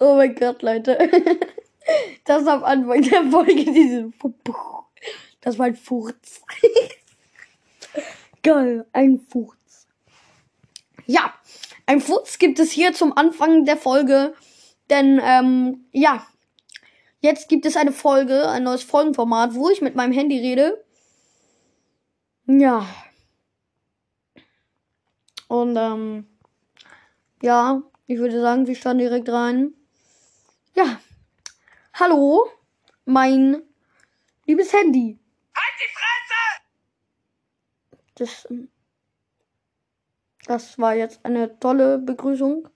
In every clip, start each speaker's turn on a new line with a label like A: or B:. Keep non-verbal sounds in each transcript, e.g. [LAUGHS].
A: Oh mein Gott, Leute. [LAUGHS] Das am Anfang der Folge, diese. Das war ein Furz. [LAUGHS] Geil, ein Furz. Ja, ein Furz gibt es hier zum Anfang der Folge. Denn, ähm, ja. Jetzt gibt es eine Folge, ein neues Folgenformat, wo ich mit meinem Handy rede. Ja. Und, ähm, ja, ich würde sagen, wir starten direkt rein. Ja. Hallo, mein liebes Handy.
B: Halt die Fresse!
A: Das, ähm, das war jetzt eine tolle Begrüßung.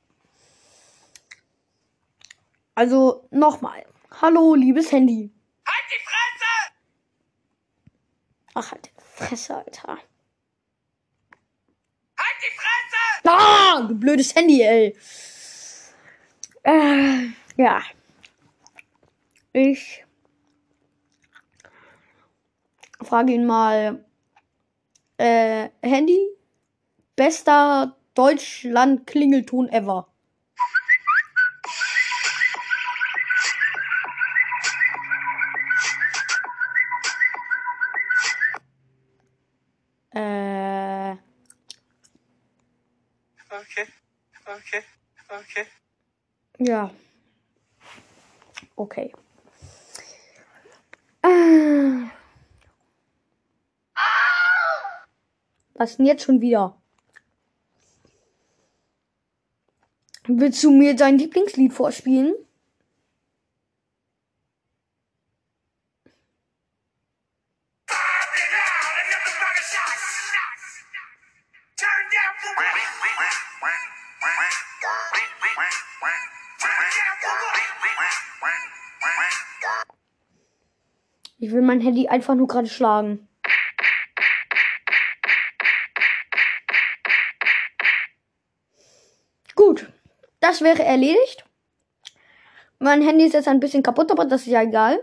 A: Also nochmal. Hallo, liebes Handy.
B: Halt die Fresse!
A: Ach, halt die Fresse, Alter.
B: Halt die Fresse!
A: Ah, du blödes Handy, ey. Äh, ja. Ich frage ihn mal. Äh, Handy? Bester Deutschland-Klingelton ever. Äh,
B: Okay, okay, okay.
A: ja. Okay. Äh. Was denn jetzt schon wieder? Willst du mir dein Lieblingslied vorspielen? Ich will mein Handy einfach nur gerade schlagen. Gut, das wäre erledigt. Mein Handy ist jetzt ein bisschen kaputt, aber das ist ja egal.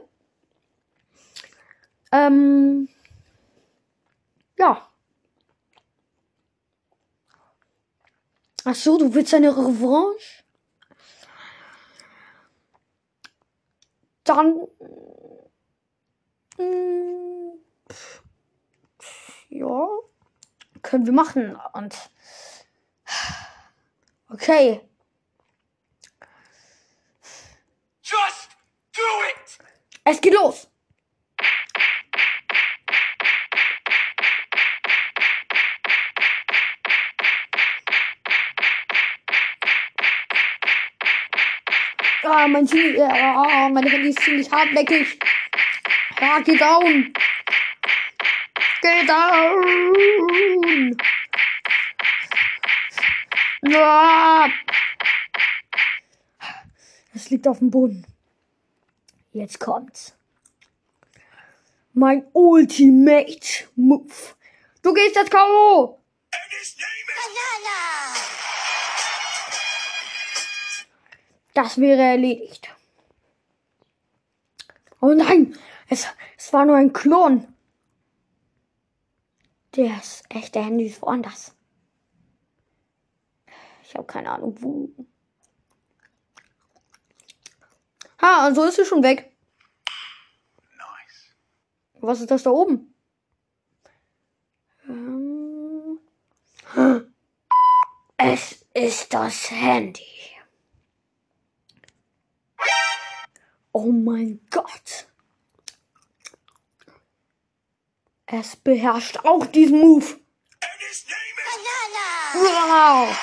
A: Ähm, ja. Ach so, du willst eine Revanche? Dann Mm, Ja, können wir machen. Und okay,
B: Just do it!
A: es geht los. Ah, mein Handy, äh, ah, mein Handy ist ziemlich hartnäckig. Ja, geh down. Geh down. Ja. Es liegt auf dem Boden. Jetzt kommt's. Mein Ultimate Move. Du gehst jetzt K.O. Das wäre erledigt. Oh nein, es, es war nur ein Klon. Das echte Handy ist woanders. Ich habe keine Ahnung wo. Ha, also ist sie schon weg.
B: Nice.
A: Was ist das da oben? Ähm, [GASPS] Es ist das Handy. Oh mein Gott. Es beherrscht auch diesen Move. Wow.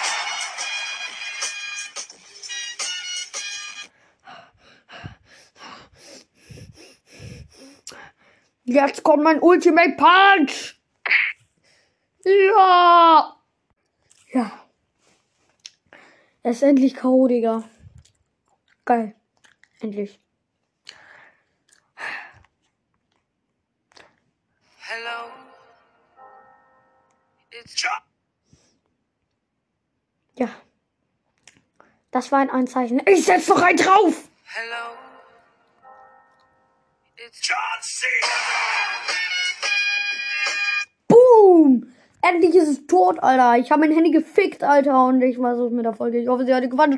A: Jetzt kommt mein Ultimate Punch. Ja. Ja. Er ist endlich K.O., Digga. Geil. Endlich. Ja. Das war ein Anzeichen. Ich setz noch einen drauf.
C: hello. It's
B: John Cena.
A: Boom. Endlich ist es tot, Alter. Ich habe mein Handy gefickt, Alter. Und ich war so mit der Folge. Ich hoffe, sie hat gefallen.